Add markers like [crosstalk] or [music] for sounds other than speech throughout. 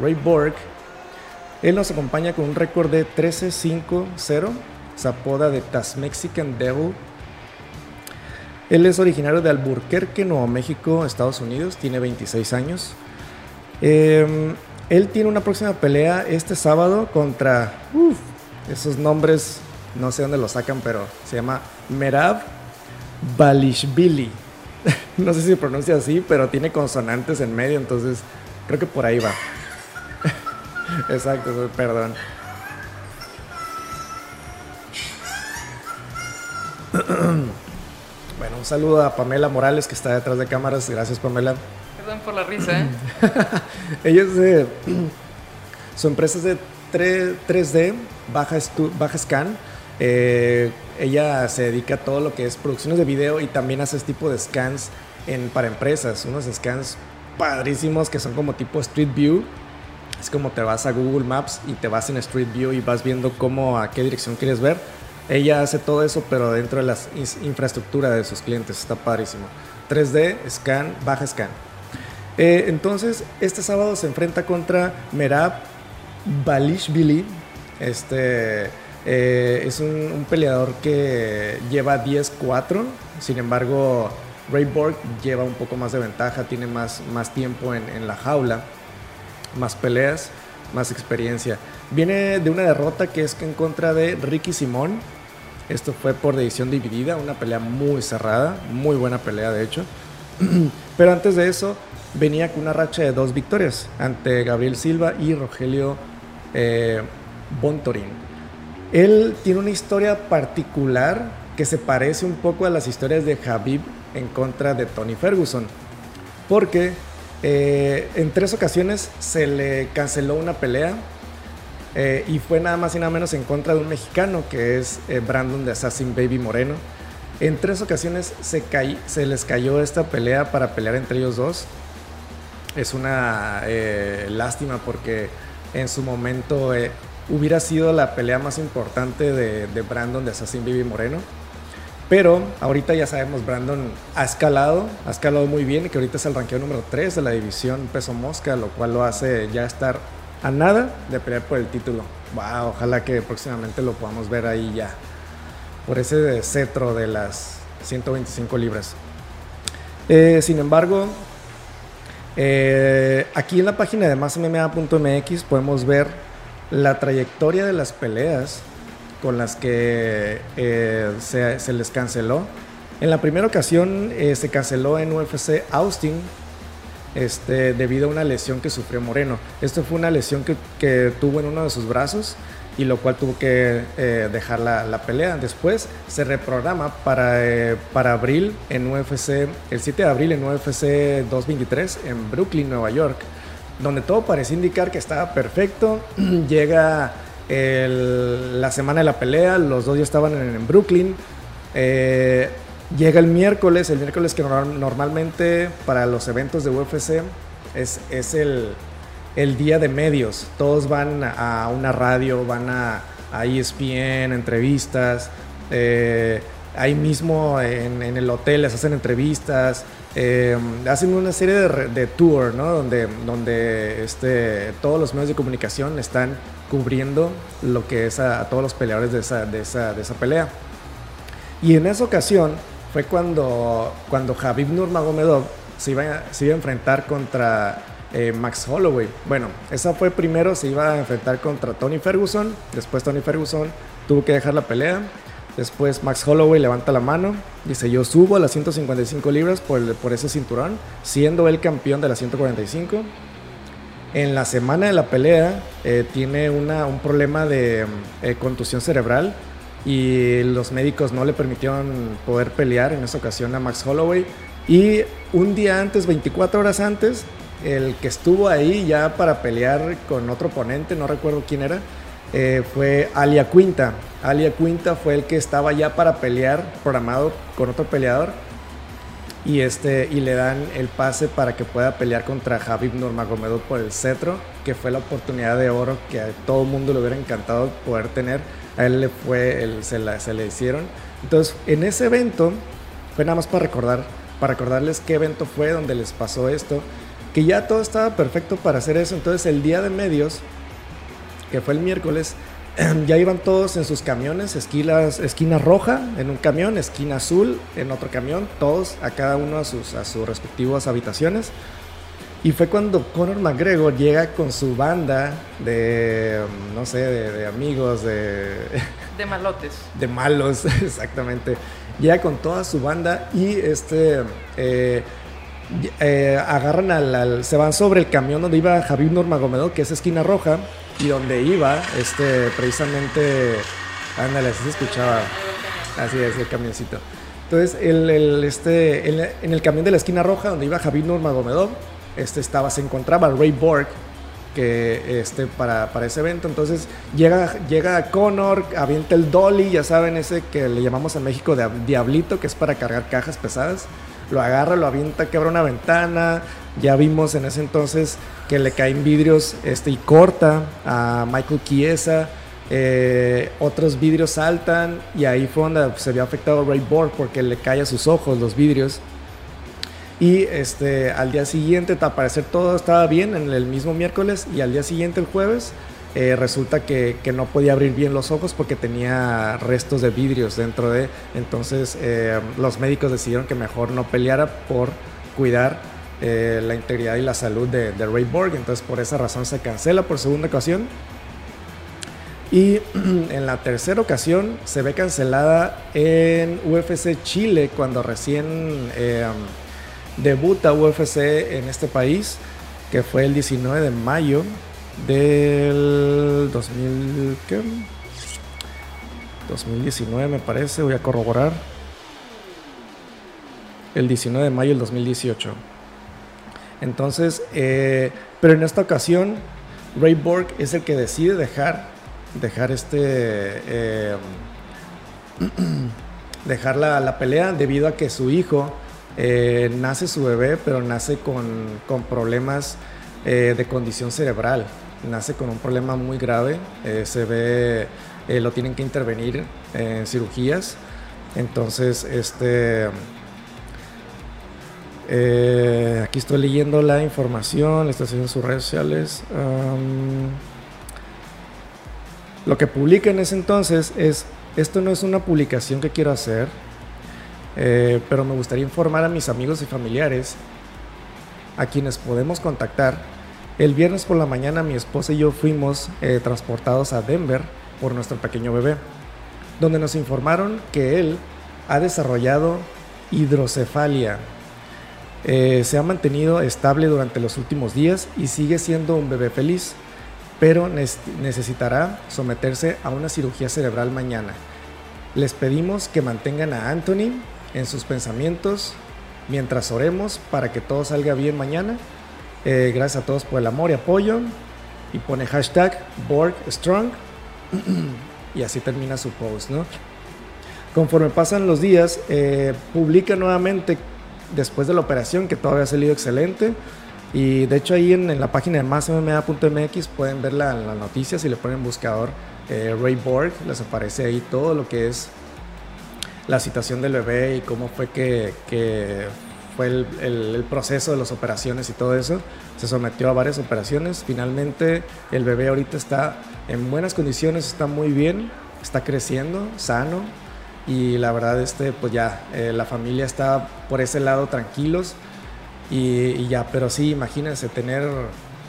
Ray Borg. Él nos acompaña con un récord de 13-5-0. Se apoda de Tas Mexican Devil. Él es originario de Alburquerque, Nuevo México, Estados Unidos. Tiene 26 años. Em, él tiene una próxima pelea este sábado contra. esos nombres no sé dónde los sacan, pero se llama Merab Balishvili. [laughs] no sé si se pronuncia así, pero tiene consonantes en medio, entonces creo que por ahí va. Exacto, perdón. bueno, un saludo a Pamela Morales que está detrás de cámaras. Gracias, Pamela. Perdón por la risa, ¿eh? [laughs] Ella es de. su empresa es de 3, d Baja, Baja Scan. Eh, ella se dedica a todo lo que es producciones de video y también hace este tipo de scans en, para empresas. Unos scans padrísimos que son como tipo Street View. Es como te vas a Google Maps y te vas en Street View y vas viendo cómo a qué dirección quieres ver. Ella hace todo eso, pero dentro de la infraestructura de sus clientes. Está padrísimo. 3D, scan, baja scan. Eh, entonces, este sábado se enfrenta contra Merab Balishvili. Este eh, es un, peleador que lleva 10-4, sin embargo, Ray Borg lleva un poco más de ventaja, tiene más, más tiempo en, la jaula, más peleas, más experiencia. Viene de una derrota que es en contra de Ricky Simón. Esto fue por decisión dividida, una pelea muy cerrada, muy buena pelea de hecho. [clears throat] Pero antes de eso, venía con una racha de dos victorias ante Gabriel Silva y Rogelio eh. Él tiene una historia particular que se parece un poco a las historias de Habib en contra de Tony Ferguson. Porque eh, en tres ocasiones se le canceló una pelea eh, y fue nada más y nada menos en contra de un mexicano que es eh, Brandon de Assassin Baby Moreno. En tres ocasiones se, les cayó esta pelea para pelear entre ellos dos. Es una lástima porque en su momento hubiera sido la pelea más importante de, Brandon de Assassin Baby Moreno. Pero ahorita ya sabemos, Brandon ha escalado, ha escalado muy bien y que ahorita es el ranqueo número 3 de la división peso mosca, lo cual lo hace ya estar a nada de pelear por el título. Wow, ojalá que próximamente lo podamos ver ahí ya, por ese cetro de las 125 libras. Eh, sin embargo, eh, aquí en la página de másmma.mx podemos ver la trayectoria de las peleas con las que eh, se, les canceló. En la primera ocasión eh, se canceló en UFC Austin este, debido a una lesión que sufrió Moreno. Esto fue una lesión que, tuvo en uno de sus brazos y lo cual tuvo que eh, dejar la, pelea. Después se reprograma para, para abril en UFC, el 7 de abril en UFC 223 en Brooklyn, Nueva York donde todo parecía indicar que estaba perfecto. [clears throat] Llega la semana de la pelea, los dos ya estaban en, Brooklyn. Eh, llega el miércoles, el miércoles que normalmente para los eventos de UFC es, es el, día de medios. Todos van a una radio, van a, a ESPN, entrevistas. Eh, ahí mismo en, en, el hotel les hacen entrevistas. Eh, hacen una serie de, de tour, ¿no? Donde, donde este, todos los medios de comunicación están cubriendo lo que es a, todos los peleadores de esa, de, esa, de esa, pelea. Y en esa ocasión fue cuando, cuando Habib Nurmagomedov se iba, se iba a enfrentar contra eh, Max Holloway. Bueno, esa fue primero, se iba a enfrentar contra Tony Ferguson, después Tony Ferguson tuvo que dejar la pelea Después Max Holloway levanta la mano, dice yo subo a las 155 libras por, por ese cinturón, siendo él campeón de las 145. En la semana de la pelea eh, tiene una, un problema de eh, contusión cerebral y los médicos no le permitieron poder pelear en esa ocasión a Max Holloway. Y un día antes, 24 horas antes, el que estuvo ahí ya para pelear con otro oponente, no recuerdo quién era, eh, fue Alia Quinta. Alia Quinta fue el que estaba ya para pelear, programado con otro peleador. Y, este, y le dan el pase para que pueda pelear contra Javib Nurmagomedov por el cetro, que fue la oportunidad de oro que a todo el mundo le hubiera encantado poder tener. A él le fue, se, se le hicieron. Entonces, en ese evento, fue nada más para recordar, para recordarles qué evento fue donde les pasó esto. que ya todo estaba perfecto para hacer eso. Entonces el día de medios, que fue el miércoles, ya iban todos en sus camiones, esquinas, esquina roja en un camión, esquina azul en otro camión, todos a cada uno a sus, a sus respectivas habitaciones. Y fue cuando Conor McGregor llega con su banda de, no sé, de, amigos, de... [laughs] De malotes. De malos, [laughs] exactamente. Llega con toda su banda y este... Eh, eh, agarran al, Se van sobre el camión donde iba Javier Nurmagomedov, que es esquina roja, y donde iba, este, precisamente... Ándale, así se escuchaba. Así es, el camioncito. Entonces, el, este, en el camión de la esquina roja, donde iba Javier Nurmagomedov, este, estaba, se encontraba Ray Borg, que este, para, para, ese evento. Entonces llega, llega Connor, avienta el dolly, ya saben, ese que le llamamos en México de Diablito, que es para cargar cajas pesadas. Lo agarra, lo avienta, quebra una ventana. Ya vimos en ese entonces que le caen vidrios este, y corta a Michael Chiesa. Eh, otros vidrios saltan y ahí fue donde se vio afectado Ray Borg porque le cae sus ojos los vidrios. Y este, al día siguiente, al parecer todo estaba bien en el mismo miércoles y al día siguiente, el jueves, eh, resulta que, no podía abrir bien los ojos porque tenía restos de vidrios dentro de... Entonces eh, los médicos decidieron que mejor no peleara por cuidar eh, la integridad y la salud de, Ray Borg. Entonces por esa razón se cancela por segunda ocasión. Y [clears throat] en la tercera ocasión se ve cancelada en UFC Chile cuando recién debuta UFC en este país, que fue el 19 de mayo del 2000, 2019 me parece, voy a corroborar. El 19 de mayo del 2018. Entonces, eh, pero en esta ocasión, Ray Borg es el que decide dejar, dejar este, eh, [clears throat] dejar la pelea debido a que su hijo eh, nace su bebé, pero nace con, problemas eh, de condición cerebral. Nace con un problema muy grave. Se ve, lo tienen que intervenir en cirugías. Entonces, este. Aquí estoy leyendo la información, está haciendo sus redes sociales. lo que publica en ese entonces es, esto no es una publicación que quiero hacer, eh, pero me gustaría informar a mis amigos y familiares a quienes podemos contactar. El viernes por la mañana mi esposa y yo fuimos eh, transportados a Denver por nuestro pequeño bebé, donde nos informaron que él ha desarrollado hidrocefalia. Eh, se ha mantenido estable durante los últimos días y sigue siendo un bebé feliz, pero necesitará someterse a una cirugía cerebral mañana. Les pedimos que mantengan a Anthony en sus pensamientos mientras oremos para que todo salga bien mañana. Eh, gracias a todos por el amor y apoyo. Y pone hashtag BorgStrong. [clears throat] y así termina su post, ¿no? Conforme pasan los días, eh, publica nuevamente después de la operación que todavía ha salido excelente. Y de hecho ahí en, la página de másmma.mx pueden ver la, la noticia si le ponen buscador eh, Ray Borg, les aparece ahí todo lo que es la situación del bebé y cómo fue que, fue el, proceso de las operaciones y todo eso. Se sometió a varias operaciones. Finalmente el bebé ahorita está en buenas condiciones, está muy bien, está creciendo, sano. Y la verdad, este, pues ya, eh, la familia está por ese lado tranquilos. Y, ya, pero sí, imagínense tener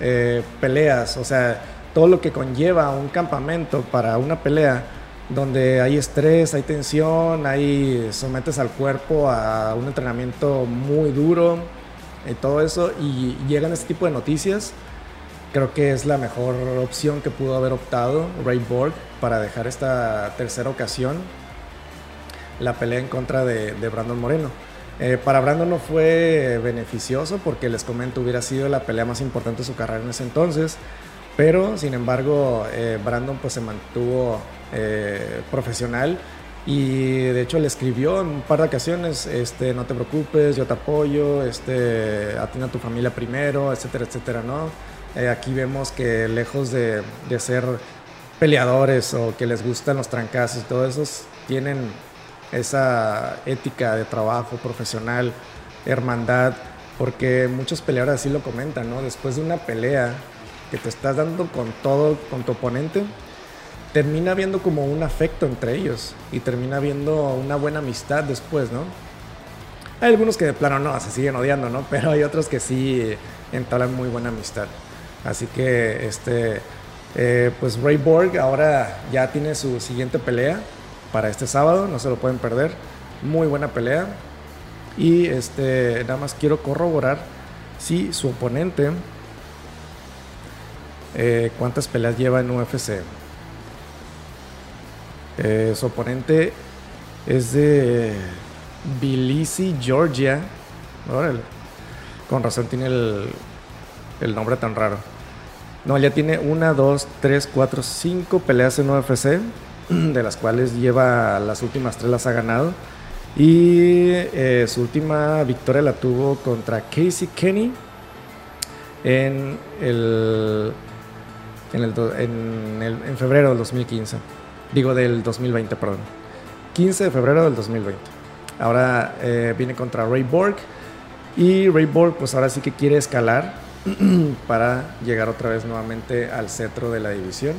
eh, peleas, o sea, todo lo que conlleva un campamento para una pelea donde hay estrés, hay tensión, hay sometes al cuerpo a un entrenamiento muy duro y todo eso y llegan este tipo de noticias, creo que es la mejor opción que pudo haber optado Ray Borg para dejar esta tercera ocasión la pelea en contra de, Brandon Moreno. Eh, para Brandon no fue beneficioso porque les comento hubiera sido la pelea más importante de su carrera en ese entonces, pero sin embargo eh, Brandon pues se mantuvo eh, profesional y de hecho le escribió en un par de ocasiones, este, no te preocupes, yo te apoyo, este, atienda a tu familia primero, etcétera, etcétera, ¿no? Aquí vemos que lejos de, de, ser peleadores o que les gustan los trancazos y todo eso, tienen esa ética de trabajo profesional, hermandad Porque muchos peleadores así lo comentan, ¿no? Después de una pelea que te estás dando con todo, con tu oponente, termina viendo como un afecto entre ellos y termina viendo una buena amistad después, ¿no? Hay algunos que de plano no, se siguen odiando, ¿no? Pero hay otros que sí entablan muy buena amistad. Así que, este, eh, pues Ray Borg ahora ya tiene su siguiente pelea para este sábado, no se lo pueden perder. Muy buena pelea. Y este, nada más quiero corroborar si su oponente, eh, cuántas peleas lleva en UFC. Eh, su oponente es de Tbilisi, Georgia. Con razón tiene el, el nombre tan raro. No, ya tiene una, dos, tres, cuatro, cinco peleas en UFC, de las cuales lleva las últimas tres las ha ganado. Y eh, su última victoria la tuvo contra Casey Kenny en el, en, febrero del 2015. Digo, del 2020, perdón. 15 de febrero del 2020. Ahora eh, viene contra Ray Borg. Y Ray Borg, pues ahora sí que quiere escalar [clears throat] para llegar otra vez nuevamente al centro de la división.